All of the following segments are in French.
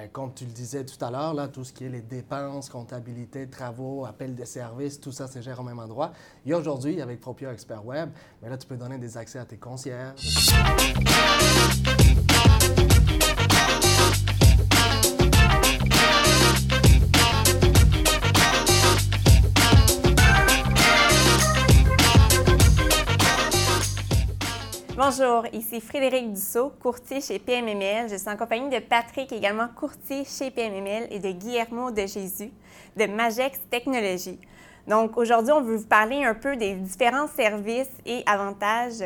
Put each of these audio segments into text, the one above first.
Euh, comme tu le disais tout à l'heure, là, tout ce qui est les dépenses, comptabilité, travaux, appel de services, tout ça se gère au même endroit. Et aujourd'hui, avec Propio Expert Web, mais là, tu peux donner des accès à tes concierges. Bonjour, ici Frédéric Dussault, courtier chez PMML. Je suis en compagnie de Patrick, également courtier chez PMML, et de Guillermo de Jésus de Magex Technologies. Donc aujourd'hui, on veut vous parler un peu des différents services et avantages.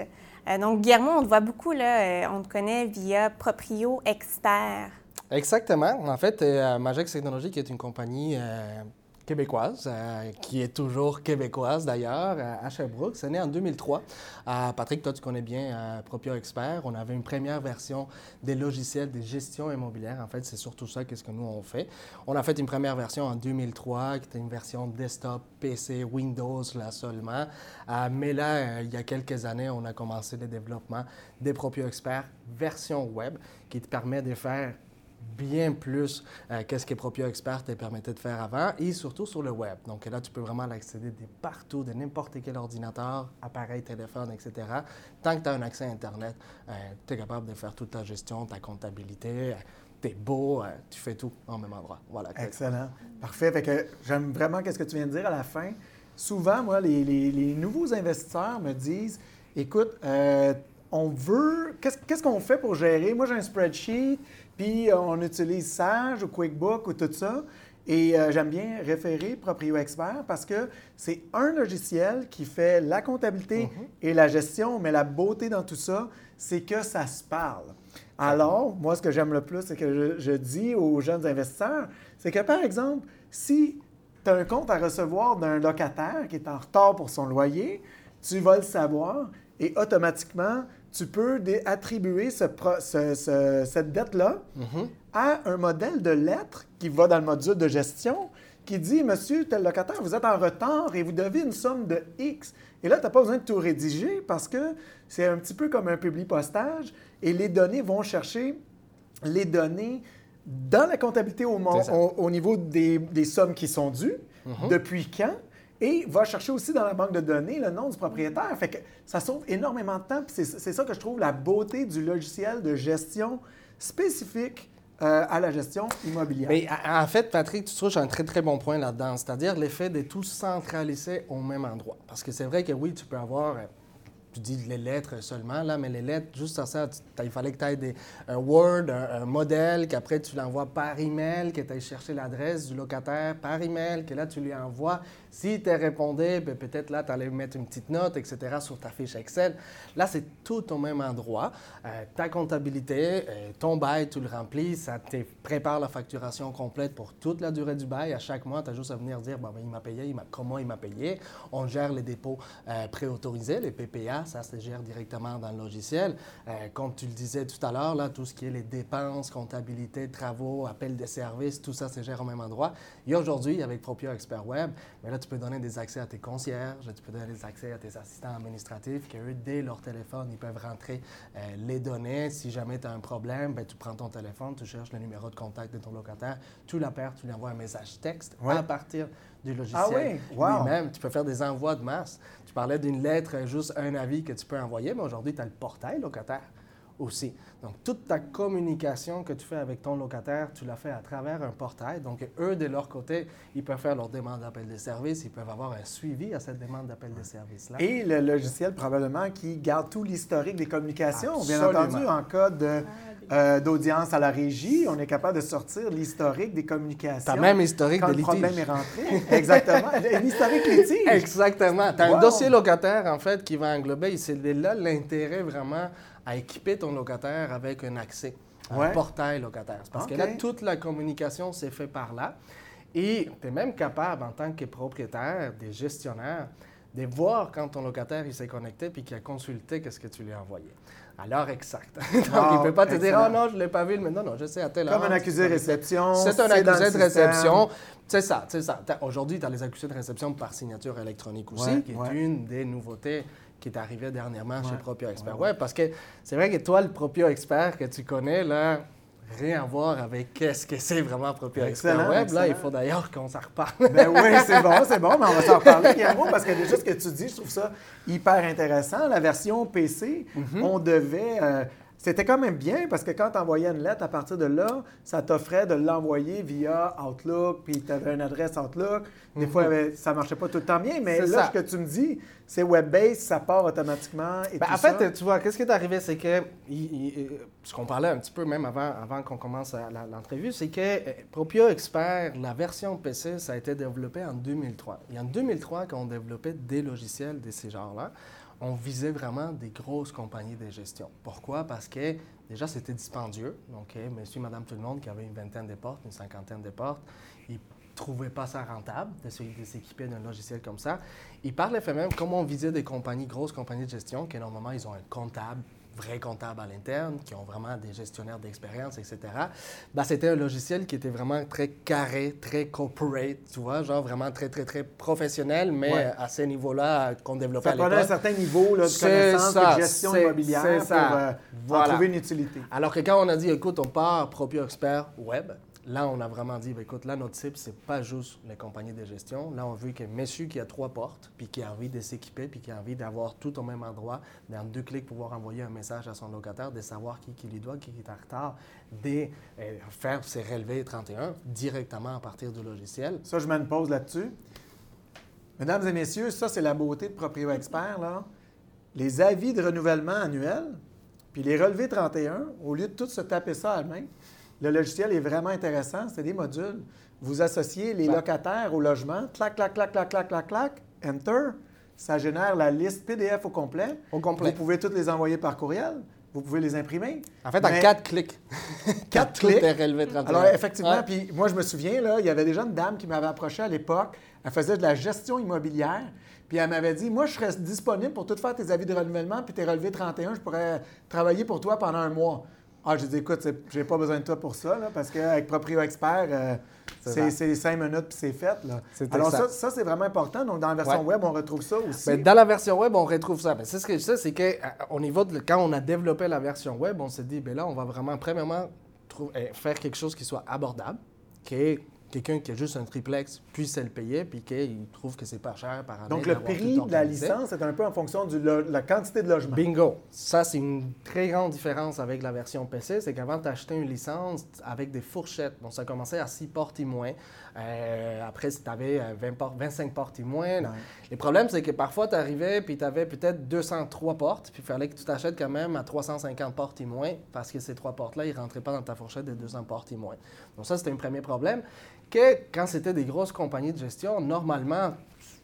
Euh, donc Guillermo, on te voit beaucoup là, euh, on te connaît via Proprio Expert. Exactement. En fait, euh, Magex Technologies, qui est une compagnie québécoise, euh, qui est toujours québécoise d'ailleurs, à Sherbrooke. C'est né en 2003. Euh, Patrick, toi, tu connais bien euh, Propio Expert. On avait une première version des logiciels de gestion immobilière. En fait, c'est surtout ça qu'est-ce que nous, on fait. On a fait une première version en 2003, qui était une version desktop, PC, Windows, là seulement. mais là, il y a quelques années, on a commencé le développement des Propio Expert version web, qui te permet de faire bien plus euh, que Propio Expert te permettait de faire avant et surtout sur le web. Donc là, tu peux vraiment l'accéder de partout, de n'importe quel ordinateur, appareil, téléphone, etc. Tant que tu as un accès à Internet, euh, tu es capable de faire toute ta gestion, ta comptabilité. tu es beau, euh, tu fais tout en même endroit. Voilà. Excellent. Parfait. Fait que j'aime vraiment ce que tu viens de dire à la fin. Souvent, moi, les, les, nouveaux investisseurs me disent Écoute, on veut. Qu'est-ce qu'on fait pour gérer? Moi, j'ai un spreadsheet, puis euh, on utilise Sage ou QuickBook ou tout ça. Et euh, j'aime bien référer Proprio Expert parce que c'est un logiciel qui fait la comptabilité mhm. et la gestion, mais la beauté dans tout ça, c'est que ça se parle. Alors, moi, ce que j'aime le plus, c'est que je, dis aux jeunes investisseurs, c'est que par exemple, si tu as un compte à recevoir d'un locataire qui est en retard pour son loyer, tu vas le savoir et automatiquement, tu peux attribuer cette dette-là mm-hmm. à un modèle de lettre qui va dans le module de gestion qui dit Monsieur, tel locataire, vous êtes en retard et vous devez une somme de X. Et là, tu n'as pas besoin de tout rédiger parce que c'est un petit peu comme un public postage et les données vont chercher les données dans la comptabilité au, au, niveau des, sommes qui sont dues, mm-hmm. depuis quand, et va chercher aussi dans la banque de données le nom du propriétaire. Fait que ça sauve énormément de temps. C'est ça que je trouve la beauté du logiciel de gestion spécifique euh, à la gestion immobilière. Mais en fait, Patrick, tu touches un très, très bon point là-dedans, c'est-à-dire l'effet de tout centraliser au même endroit. Parce que c'est vrai que oui, tu peux avoir euh, tu dis les lettres seulement, là, mais les lettres, juste à ça, il fallait que tu aies un Word, un, modèle, qu'après tu l'envoies par email, que tu ailles chercher l'adresse du locataire par email, que là tu lui envoies. Si tu répondais, ben, peut-être là, tu allais mettre une petite note, etc., sur ta fiche Excel. Là, c'est tout au même endroit. Euh, ta comptabilité, euh, ton bail, tu le remplis, ça te prépare la facturation complète pour toute la durée du bail. À chaque mois, tu as juste à venir dire, bon, ben, il m'a payé, comment il m'a payé. On gère les dépôts euh, préautorisés, les PPA ça se gère directement dans le logiciel. Euh, comme tu le disais tout à l'heure, là, tout ce qui est les dépenses, comptabilité, travaux, appel de services, tout ça se gère au même endroit. Et aujourd'hui, avec Propio Expert Web, mais là, tu peux donner des accès à tes concierges, tu peux donner des accès à tes assistants administratifs, qui eux, dès leur téléphone, ils peuvent rentrer euh, les données. Si jamais tu as un problème, bien, tu prends ton téléphone, tu cherches le numéro de contact de ton locataire, tu l'appelles, tu lui envoies un message texte à partir du logiciel ah oui? même Tu peux faire des envois de masse. Tu parlais d'une lettre, juste un avis que tu peux envoyer, mais aujourd'hui, tu as le portail locataire aussi. Donc, toute ta communication que tu fais avec ton locataire, tu la fais à travers un portail. Donc, eux, de leur côté, ils peuvent faire leur demande d'appel de service, ils peuvent avoir un suivi à cette demande d'appel de service-là. Et le logiciel, probablement, qui garde tout l'historique des communications. Bien entendu, en cas euh, d'audience à la régie, on est capable de sortir l'historique des communications. T'as même historique quand de litige. le problème est rentré. Exactement. L'historique litige. Exactement. Tu as un dossier locataire, en fait, qui va englober, c'est là l'intérêt vraiment à équiper ton locataire avec un accès, un portail locataire. Parce que là, toute la communication s'est faite par là. Et tu es même capable, en tant que propriétaire, des gestionnaires, de voir quand ton locataire s'est connecté puis qu'il a consulté qu'est-ce que tu lui as envoyé. À l'heure exacte. Donc, il ne peut pas te dire, oh non, je ne l'ai pas vu, mais non, non, je sais à telle heure. Comme un accusé de réception. C'est un accusé de réception. C'est ça, c'est ça. Aujourd'hui, tu as les accusés de réception par signature électronique aussi, qui est une des nouveautés qui est arrivé dernièrement chez Propio Expert. Ouais, parce que c'est vrai que toi, le Propio Expert que tu connais, là, rien à voir avec qu'est-ce que c'est vraiment Proprio Expert Excellent, Web. Là, il faut d'ailleurs qu'on s'en reparle. Ben oui, c'est bon, c'est bon, mais on va s'en reparler, Guillermo, parce que déjà, ce que tu dis, je trouve ça hyper intéressant. La version PC, on devait. euh, c'était quand même bien parce que quand tu envoyais une lettre, à partir de là, ça t'offrait de l'envoyer via Outlook, puis tu avais une adresse Outlook. Des fois, euh, ça ne marchait pas tout le temps bien, mais là, ça. ce que tu me dis, c'est web-based, ça part automatiquement. Et Ben, tout en fait, ça. tu vois, qu'est-ce qui est arrivé, c'est que, il- il- euh, ce qu'on parlait un petit peu même avant, avant qu'on commence l'entrevue, c'est que euh, Proprio Expert, la version PC, ça a été développé en 2003. Et en 2003, quand on développait des logiciels de ces genres-là, on visait vraiment des grosses compagnies de gestion. Pourquoi? Parce que déjà, c'était dispendieux. Donc, euh, monsieur, madame, tout le monde qui avait une vingtaine de portes, une cinquantaine de portes, ils trouvaient pas ça rentable de s'équiper d'un logiciel comme ça. Et par le fait même, comme on visait des compagnies, grosses compagnies de gestion, qui normalement, ils ont un comptable, vrai comptable à l'interne, qui ont vraiment des gestionnaires d'expérience, etc., ben, c'était un logiciel qui était vraiment très carré, très corporate, tu vois, genre vraiment très, très, très professionnel, mais Ouais. à ce niveau-là qu'on développait ça à un certain niveau là, de connaissance ça, de gestion immobilière pour euh, en trouver une utilité. Alors que quand on a dit, écoute, on part Proprio Expert Web, là, on a vraiment dit, ben, écoute, là, notre cible, c'est pas juste les compagnies de gestion. Là, on veut que monsieur qui a trois portes, puis qui a envie de s'équiper, puis qui a envie d'avoir tout au même endroit, dans deux clics, pouvoir envoyer un message à son locataire, de savoir qui, qui lui doit, qui est en retard, de euh, faire ses relevés 31 directement à partir du logiciel. Ça, je mets une là-dessus. Mesdames et messieurs, ça, c'est la beauté de Proprio Expert. Là. Les avis de renouvellement annuels, puis les relevés 31, au lieu de tout se taper ça à la main, le logiciel est vraiment intéressant. C'est des modules. Vous associez les locataires au logement, clac, clac, clac, clac, clac, clac, clac, enter. Ça génère la liste PDF au complet. Au complet. Vous pouvez toutes les envoyer par courriel. Vous pouvez les imprimer. En fait, en quatre clics. Quatre clics clics. de relevé 31. Alors, effectivement, Ouais. puis moi, je me souviens, là, il y avait déjà une dame qui m'avait approché à l'époque. Elle faisait de la gestion immobilière. Puis elle m'avait dit Moi, je serais disponible pour tout faire tes avis de renouvellement, puis tes relevés 31, je pourrais travailler pour toi pendant un mois. Ah, j'ai dit Écoute, j'ai pas besoin de toi pour ça, là, parce qu'avec Proprio Expert, euh, C'est cinq minutes, puis c'est fait. Là. Alors, ça, exact. ça, c'est vraiment important. Donc, dans la version Ouais. web, on retrouve ça aussi. Ben, dans la version web, on retrouve ça. Ben, c'est ce que je sais, c'est qu'au niveau de quand on a développé la version web, on s'est dit, ben là, on va vraiment, premièrement, euh, faire quelque chose qui soit abordable, qui est quelqu'un qui a juste un triplex puisse le payer, puis qu'il trouve que c'est pas cher par année. Donc, le prix de la licence est un peu en fonction de la quantité de logements. Bingo! Ça, c'est une très grande différence avec la version PC. C'est qu'avant, tu achetais une licence avec des fourchettes. Donc, ça commençait à 6 portes et moins. Euh, après, si tu avais 20 portes, 25 portes et moins. Ouais. Le problème, c'est que parfois, tu arrivais puis tu avais peut-être 203 portes, puis il fallait que tu t'achètes quand même à 350 portes et moins, parce que ces trois portes-là, ils ne rentraient pas dans ta fourchette de 200 portes et moins. Donc, ça, c'était un premier problème. Que quand c'était des grosses compagnies de gestion, normalement,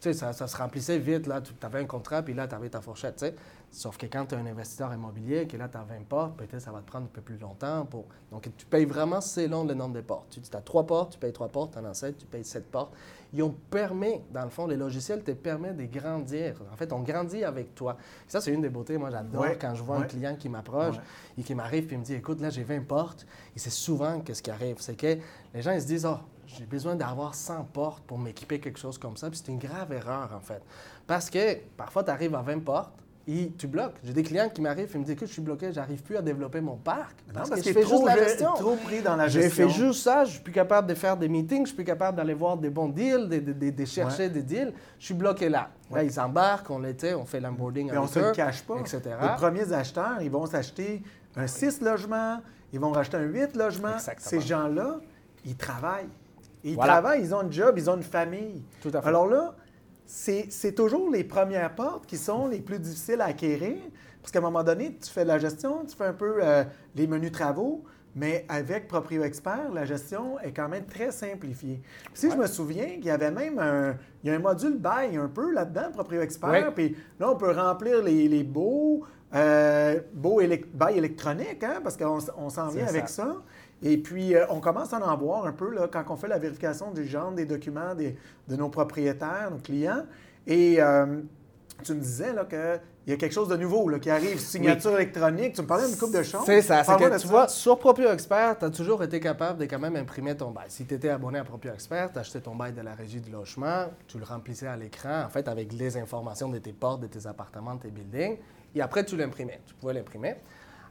ça, ça se remplissait vite. Là, tu avais un contrat, puis là, tu avais ta fourchette. tu sais. Sauf que quand tu es un investisseur immobilier, que là, tu as 20 portes, peut-être ça va te prendre un peu plus longtemps. Pour... Donc, tu payes vraiment selon le nombre de portes. Tu as trois portes, tu payes trois portes, tu en as sept, tu payes sept portes. Ils ont permis, dans le fond, les logiciels te permettent de grandir. En fait, on grandit avec toi. Ça, c'est une des beautés. Moi, j'adore Ouais, quand je vois un client qui m'approche Ouais. et qui m'arrive il me dit Écoute, là, j'ai 20 portes. Et c'est souvent que ce qui arrive, c'est que les gens ils se disent Oh, j'ai besoin d'avoir 100 portes pour m'équiper quelque chose comme ça. Puis c'est une grave erreur, en fait. Parce que parfois, tu arrives à 20 portes et tu bloques. J'ai des clients qui m'arrivent et me disent Écoute, je suis bloqué, j'arrive plus à développer mon parc. Non, Parce, parce que je fais juste trop, la gestion. trop pris dans la J'ai gestion. fait juste ça, je suis plus capable de faire des meetings, je suis plus capable d'aller voir des bons deals, de, de- de- de chercher des deals. Je suis bloqué là. Là, ils embarquent, on l'était, on fait l'onboarding Mais on avec ne se le cache pas. etc. Les premiers acheteurs, ils vont s'acheter un 6 logements, ils vont racheter un 8 logements. Exactement. Ces gens-là, ils travaillent. Ils Voilà. travaillent, ils ont un job, ils ont une famille. Tout à fait. Alors là, c'est toujours les premières portes qui sont les plus difficiles à acquérir. Parce qu'à un moment donné, tu fais de la gestion, tu fais un peu euh, les menus travaux, mais avec Proprio Expert, la gestion est quand même très simplifiée. Puis si je me souviens qu'il y avait même un, il y a un module bail un peu là-dedans, Proprio Expert, Ouais. puis là, on peut remplir les, les baux, euh, élec- bail électroniques, hein, parce qu'on s'en vient avec ça. Et puis, euh, on commence à en voir un peu là, quand on fait la vérification des genres des documents des- de nos propriétaires, nos clients. Et euh, tu me disais qu'il y a quelque chose de nouveau là, qui arrive, signature électronique. Tu me parlais d'une coupe de choses. C'est ça. C'est que de tu ça. vois, sur Proprio Expert, tu as toujours été capable de quand même imprimer ton bail. Si tu étais abonné à Proprio Expert, tu achetais ton bail de la régie du logement, tu le remplissais à l'écran, en fait, avec les informations de tes portes, de tes appartements, de tes buildings, et après, tu l'imprimais. Tu pouvais l'imprimer.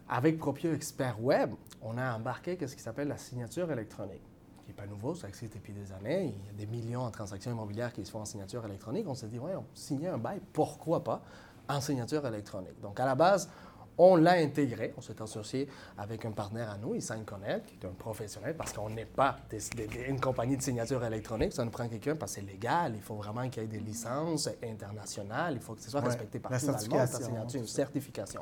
Avec Proprio Expert Web, on a embarqué ce qui s'appelle la signature électronique, qui n'est pas nouveau, ça existe depuis des années. Il y a des millions de transactions immobilières qui se font en signature électronique. On s'est dit, ouais, on signait un bail, pourquoi pas en signature électronique? Donc, à la base, on l'a intégré, on s'est associé avec un partenaire à nous, Isign Connect, qui est un professionnel, parce qu'on n'est pas une compagnie de signature électronique, ça nous prend quelqu'un parce que c'est légal, il faut vraiment qu'il y ait des licences internationales, il faut que ce soit respecté par tout le monde, signature, une certification.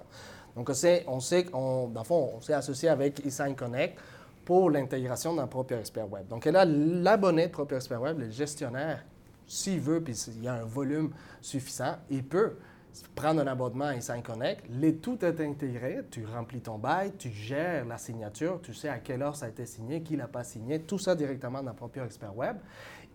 Donc, on sait, on sait dans le fond, on s'est associé avec Isign Connect pour l'intégration dans Proper Expert Web. Donc, là, l'abonné de Proper Expert Web, le gestionnaire, s'il veut, puis s'il y a un volume suffisant, il peut prendre un abonnement à Insign Connect, les, tout est intégré, tu remplis ton bail, tu gères la signature, tu sais à quelle heure ça a été signé, qui l'a pas signé, tout ça directement dans Proprior Expert Web.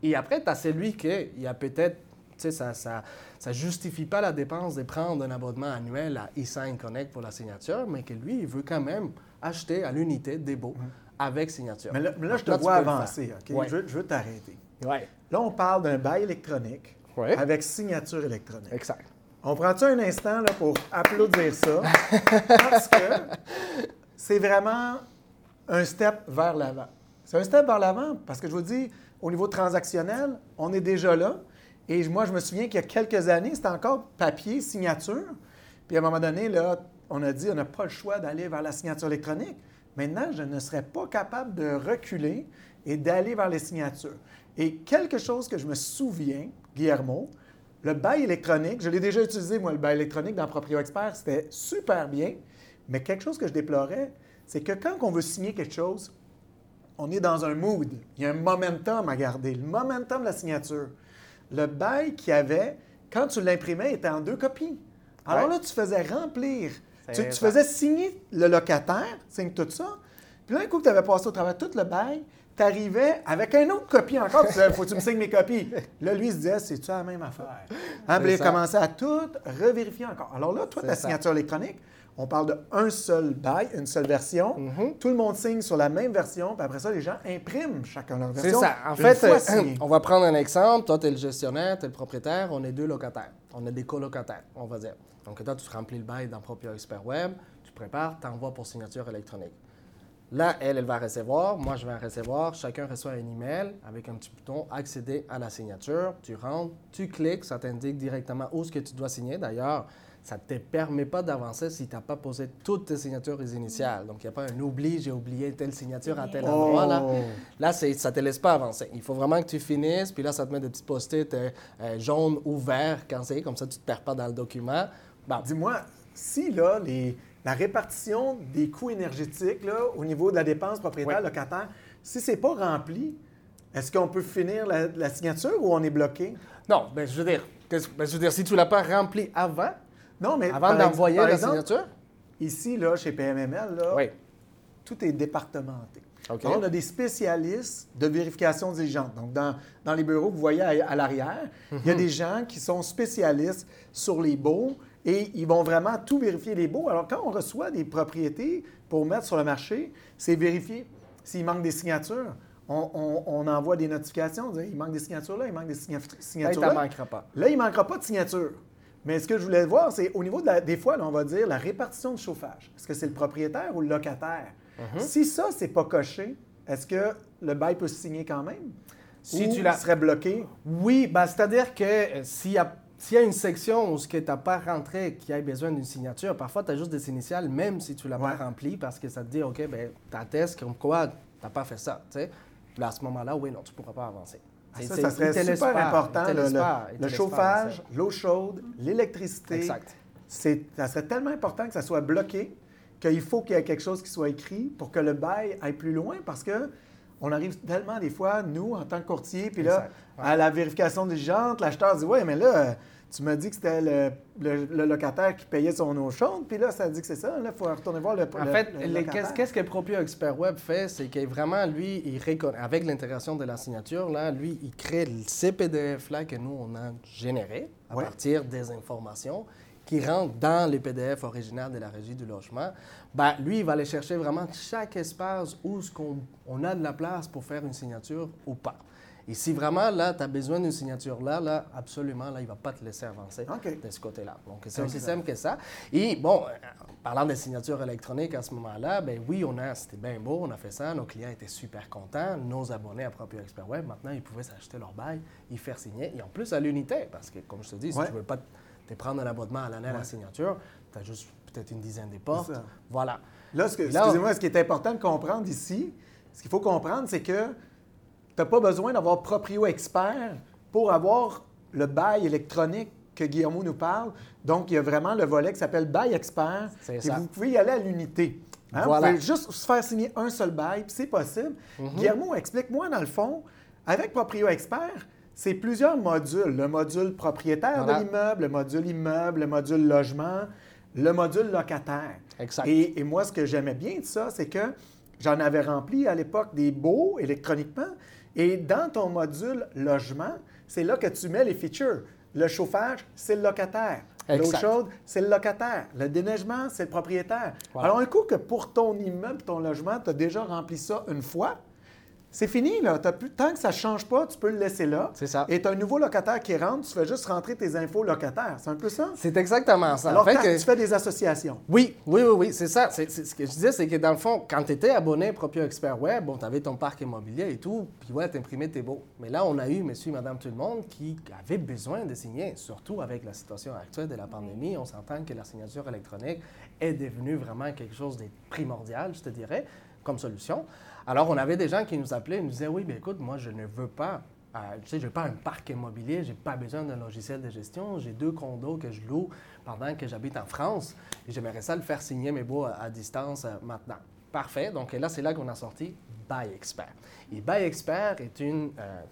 Et après, tu as celui qui, il y a peut-être, tu sais, ça ne ça, ça, justifie pas la dépense de prendre un abonnement annuel à eSign Connect pour la signature, mais que lui, il veut quand même acheter à l'unité des beaux avec signature. Mais là, je te vois avancer, OK? Je, veux t'arrêter. Ouais. Là, on parle d'un bail électronique avec signature électronique. Exact. On prend-tu un instant là, pour applaudir ça? Parce que c'est vraiment un step vers l'avant. C'est un step vers l'avant parce que je vous dis, au niveau transactionnel, on est déjà là. Et moi, je me souviens qu'il y a quelques années, c'était encore papier, signature. Puis à un moment donné, là, on a dit, on n'a pas le choix d'aller vers la signature électronique. Maintenant, je ne serais pas capable de reculer et d'aller vers les signatures. Et quelque chose que je me souviens, Guillermo, le bail électronique, je l'ai déjà utilisé, moi, le bail électronique dans Proprio Expert, c'était super bien. Mais quelque chose que je déplorais, c'est que quand on veut signer quelque chose, on est dans un mood. Il y a un momentum à garder, le momentum de la signature. Le bail qu'il y avait, quand tu l'imprimais, était en deux copies. Alors là, tu faisais remplir, tu, faisais signer le locataire, signe tout ça. Puis là, un coup que tu avais passé au travers tout le bail, tu arrivais avec un autre copie encore, tu disais, faut que tu me signes mes copies. Là, lui, il se disait, c'est-tu la même affaire? Hein, il a commencé à tout revérifier encore. Alors là, toi, ta signature électronique, on parle d'un seul bail, une seule version. Mm-hmm. Tout le monde signe sur la même version, puis après ça, les gens impriment chacun leur version. C'est ça. En fait, euh, on va prendre un exemple. Toi, tu es le gestionnaire, tu es le propriétaire, on est deux locataires. On a des colocataires, on va dire. Donc, toi, tu remplis le bail dans Proprio Expert Web, tu prépares, tu envoies pour signature électronique. Là, elle, elle va recevoir, moi, je vais recevoir. Chacun reçoit un email avec un petit bouton accéder à la signature. Tu rentres, tu cliques, ça t'indique directement où ce que tu dois signer. D'ailleurs, ça ne te permet pas d'avancer si tu n'as pas posé toutes tes signatures initiales. Donc, il n'y a pas un oubli, j'ai oublié telle signature à tel endroit. Là, oh. là ça ne te laisse pas avancer. Il faut vraiment que tu finisses, puis là, ça te met des petits post-it euh, euh, jaunes ou verts quand c'est, comme ça, tu ne te perds pas dans le document. Dis-moi, si là, les la répartition des coûts énergétiques là, au niveau de la dépense propriétaire-locataire, si ce n'est pas rempli, est-ce qu'on peut finir la, signature ou on est bloqué? Non, bien, je veux dire, ben, je veux dire si tu ne l'as pas rempli avant, non, mais avant d'envoyer la signature? Ici, là, chez PMML, là, tout est départementé. on a des spécialistes de vérification diligente. Donc, dans, dans les bureaux, vous voyez à, l'arrière, il y a mhm. des gens qui sont spécialistes sur les baux, et ils vont vraiment tout vérifier les baux. Alors, quand on reçoit des propriétés pour mettre sur le marché, c'est vérifier s'il manque des signatures. On, envoie des notifications, il manque des signatures là, il manque des signatures là. Là, il ne manquera pas. Là, il ne manquera pas de signatures. Mais ce que je voulais voir, c'est au niveau de la, des fois, on va dire la répartition de chauffage. Est-ce que c'est le propriétaire ou le locataire? Mhm. Si ça, c'est pas coché, est-ce que le bail peut se signer quand même? Si tu la... serait bloqué? Oui, ben, c'est-à-dire que euh, s'il y a s'il y a une section où tu n'as pas rentré, qui a besoin d'une signature, parfois tu as juste des initiales, même si tu ne l'as pas rempli, parce que ça te dit, OK, ben, tu attestes comme quoi tu n'as pas fait ça. Là, à ce moment-là, oui, non, tu ne pourras pas avancer. Ah, ça, ça serait super important. Le, chauffage, l'eau chaude, l'électricité. Exact. Ça serait tellement important que ça soit bloqué qu'il faut qu'il y ait quelque chose qui soit écrit pour que le bail aille plus loin parce que on arrive tellement des fois, nous, en tant que courtier, puis là, à la vérification diligente, l'acheteur dit Ouais, mais là, tu m'as dit que c'était le, locataire qui payait son eau chaude, puis là, ça dit que c'est ça. Là, il faut retourner voir le. En fait, qu'est-ce que Proprio Expert Web fait, c'est que vraiment, lui, il avec l'intégration de la signature, là, lui, il crée ces PDF-là que nous, on a générés à partir des informations qui rentrent dans les PDF originaux de la régie du logement. Ben, lui, il va aller chercher vraiment chaque espace où on, on a de la place pour faire une signature ou pas. Et si vraiment, là, tu as besoin d'une signature là, là, absolument, là, il ne va pas te laisser avancer de ce côté-là. Donc, c'est aussi simple que ça. Et bon, euh, parlant des signatures électroniques à ce moment-là, ben oui, on a, c'était bien beau, on a fait ça, nos clients étaient super contents, nos abonnés à Proprio Expert Web, maintenant, ils pouvaient s'acheter leur bail, y faire signer, et en plus à l'unité, parce que, comme je te dis, si Ouais. tu ne veux pas te prendre un abonnement à l'année à la signature, tu as juste peut-être une dizaine de portes. Voilà. Là, ce que- Là, excusez-moi, ce qui est important de comprendre ici, ce qu'il faut comprendre, c'est que tu n'as pas besoin d'avoir Proprio Expert pour avoir le bail électronique que Guillermo nous parle. Donc, il y a vraiment le volet qui s'appelle Bail Expert. C'est Et ça. vous pouvez y aller à l'unité. Hein? Voilà. Vous pouvez juste se faire signer un seul bail, puis c'est possible. Mhm. Guillermo, explique-moi, dans le fond, avec Proprio Expert, c'est plusieurs modules. Le module propriétaire Voilà. de l'immeuble, le module immeuble, le module logement, le module locataire. Exact. Et, et moi, ce que j'aimais bien de ça, c'est que j'en avais rempli à l'époque des beaux électroniquement. Et dans ton module logement, c'est là que tu mets les features. Le chauffage, c'est le locataire. L'eau chaude, c'est le locataire. Le déneigement, c'est le propriétaire. Voilà. Alors, un coup que pour ton immeuble, ton logement, tu as déjà rempli ça une fois, c'est fini. Là. Plus, tant que ça ne change pas, tu peux le laisser là. C'est ça. Et tu as un nouveau locataire qui rentre, tu fais juste rentrer tes infos locataires. C'est un peu ça? C'est exactement ça. Alors, En fait, que- tu fais des associations. Oui, oui, oui, oui, c'est ça. Ce que je disais, c'est que dans le fond, quand tu étais abonné Proprio Expert Web, bon, tu avais ton parc immobilier et tout, puis ouais, t'imprimais tes beaux. Mais là, on a eu monsieur et madame tout le monde qui avaient besoin de signer, surtout avec la situation actuelle de la pandémie. On s'entend que la signature électronique est devenue vraiment quelque chose de primordial, je te dirais, comme solution. Alors, on avait des gens qui nous appelaient et nous disaient Oui, bien écoute, moi, je ne veux pas. euh, tu sais, je n'ai pas un parc immobilier, je n'ai pas besoin d'un logiciel de gestion. J'ai deux condos que je loue pendant que j'habite en France et j'aimerais ça le faire signer mes baux à, à distance euh, maintenant. Parfait. Donc là, c'est là qu'on a sorti Buy Expert. Et Buy Expert est une. euh,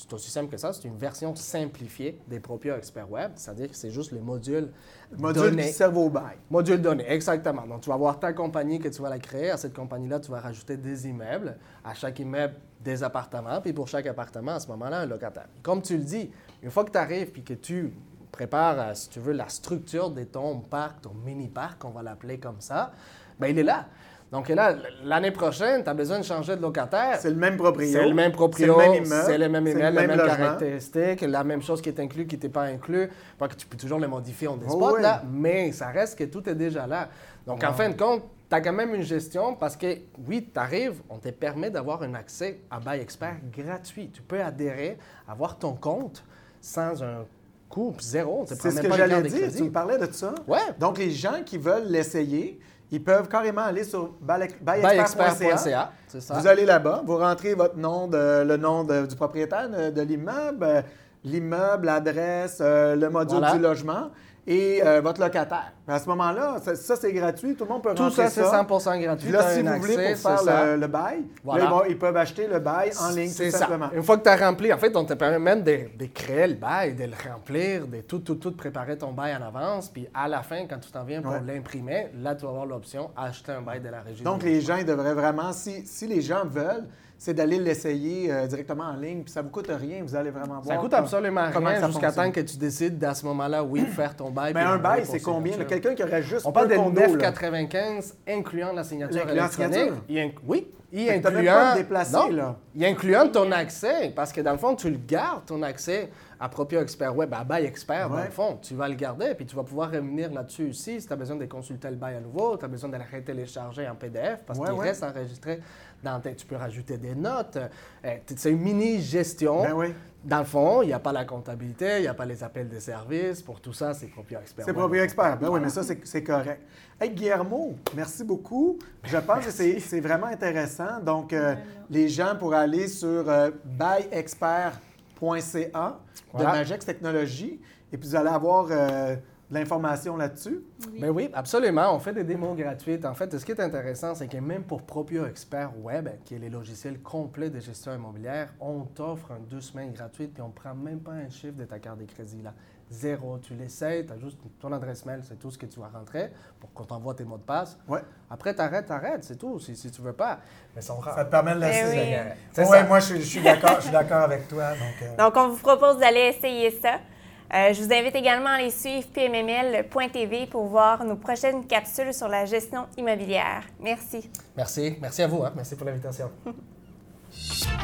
c'est aussi simple que ça, c'est une version simplifiée des Proprio Expert Web, c'est-à-dire que c'est juste les modules Module donnés. qui servent bail. Module donné, exactement. Donc, tu vas avoir ta compagnie que tu vas la créer. À cette compagnie-là, tu vas rajouter des immeubles. À chaque immeuble, des appartements. Puis pour chaque appartement, à ce moment-là, un locataire. Comme tu le dis, une fois que tu arrives puis que tu prépares, euh, si tu veux, la structure de ton parc, ton mini-parc, on va l'appeler comme ça, ben il est là. Donc là, l'année prochaine, tu as besoin de changer de locataire. C'est le même proprio. C'est le même proprio, C'est le même immeuble. c'est le même immeuble, la même logement. caractéristique, la même chose qui est inclus, qui n'était pas inclus. Pas que tu peux toujours les modifier en des Oh oui. là, mais ça reste que tout est déjà là. Donc, en fin de compte, tu as quand même une gestion parce que, oui, tu arrives, on te permet d'avoir un accès à Buy Expert gratuit. Tu peux adhérer, avoir ton compte sans un coût zéro. On C'est ce que j'allais dire. Tu me parlais de ça. Ouais. Donc, les gens qui veulent l'essayer, ils peuvent carrément aller sur ça. Vous allez là-bas, vous rentrez votre nom, de, le nom de- du propriétaire de, de l'immeuble, l'immeuble, l'adresse, euh, le module Voilà. du logement et euh, votre locataire. À ce moment-là, ça, ça, c'est gratuit, tout le monde peut Tout rentrer ça, c'est 100% gratuit. Puis là, si vous voulez pour faire ça. le, le bail, Voilà. là, ils, peuvent acheter le bail en ligne, tout ça. simplement. Une fois que tu as rempli, en fait, on te permet même de, de créer le bail, de le remplir, de tout, tout, tout préparer ton bail en avance. Puis à la fin, quand tu t'en viens pour Ouais. l'imprimer, là, tu vas avoir l'option acheter un bail de la régie. Donc, les gens, ils devraient vraiment, si, si les gens veulent, c'est d'aller l'essayer euh, directement en ligne, puis ça vous coûte rien, vous allez vraiment voir. Ça coûte absolument rien jusqu'à temps que tu décides à ce moment-là, oui, faire ton bail. Mais un bail, c'est combien? Quelqu'un qui aurait juste On parle de un condo, là. 9,95 incluant la signature électronique. signature? Il inc- Oui, Fait même incluant... pas déplacer, Non, là. Il incluant ton accès, parce que dans le fond, tu le gardes, ton accès à Proprio Expert Web, à Bail Expert, dans le fond. Tu vas le garder, puis tu vas pouvoir revenir là-dessus aussi si tu as besoin de consulter le bail à nouveau, tu as besoin de le télécharger en PDF, parce Ouais, qu'il ouais. reste enregistré dans tes... Tu peux rajouter des notes. Euh, c'est une mini-gestion. Ben. Dans le fond, il n'y a pas la comptabilité, il n'y a pas les appels de services. Pour tout ça, c'est Proprio Expert C'est proprio expert. Ben oui, mais ça, c'est correct. Hey, Guillermo, merci beaucoup. Je pense que c'est c'est vraiment intéressant. Donc, euh, les gens pourraient aller sur euh, buyexpert.ca de Voilà. Magex Technologies et puis vous allez avoir euh, de l'information là-dessus. Ben oui, absolument. On fait des démos gratuites. En fait, ce qui est intéressant, c'est que même pour Proprio Expert Web, qui est les logiciels complets de gestion immobilière, on t'offre un deux semaines gratuites puis on ne prend même pas un chiffre de ta carte de crédit. Là. Zéro. Tu l'essayes, tu as juste ton adresse mail, c'est tout ce que tu vas rentrer pour qu'on t'envoie tes mots de passe. Ouais. Après, t'arrêtes, t'arrêtes, c'est tout, si, si tu veux pas. Mais rares. Ça te permet de laisser. oui. C'est Ouais, ça. moi, je, je suis d'accord. Je suis d'accord avec toi. Donc, euh, Donc, on vous propose d'aller essayer ça. Euh, je vous invite également à aller suivre pmml.tv pour voir nos prochaines capsules sur la gestion immobilière. Merci. Merci. Merci à vous. hein. Merci pour l'invitation.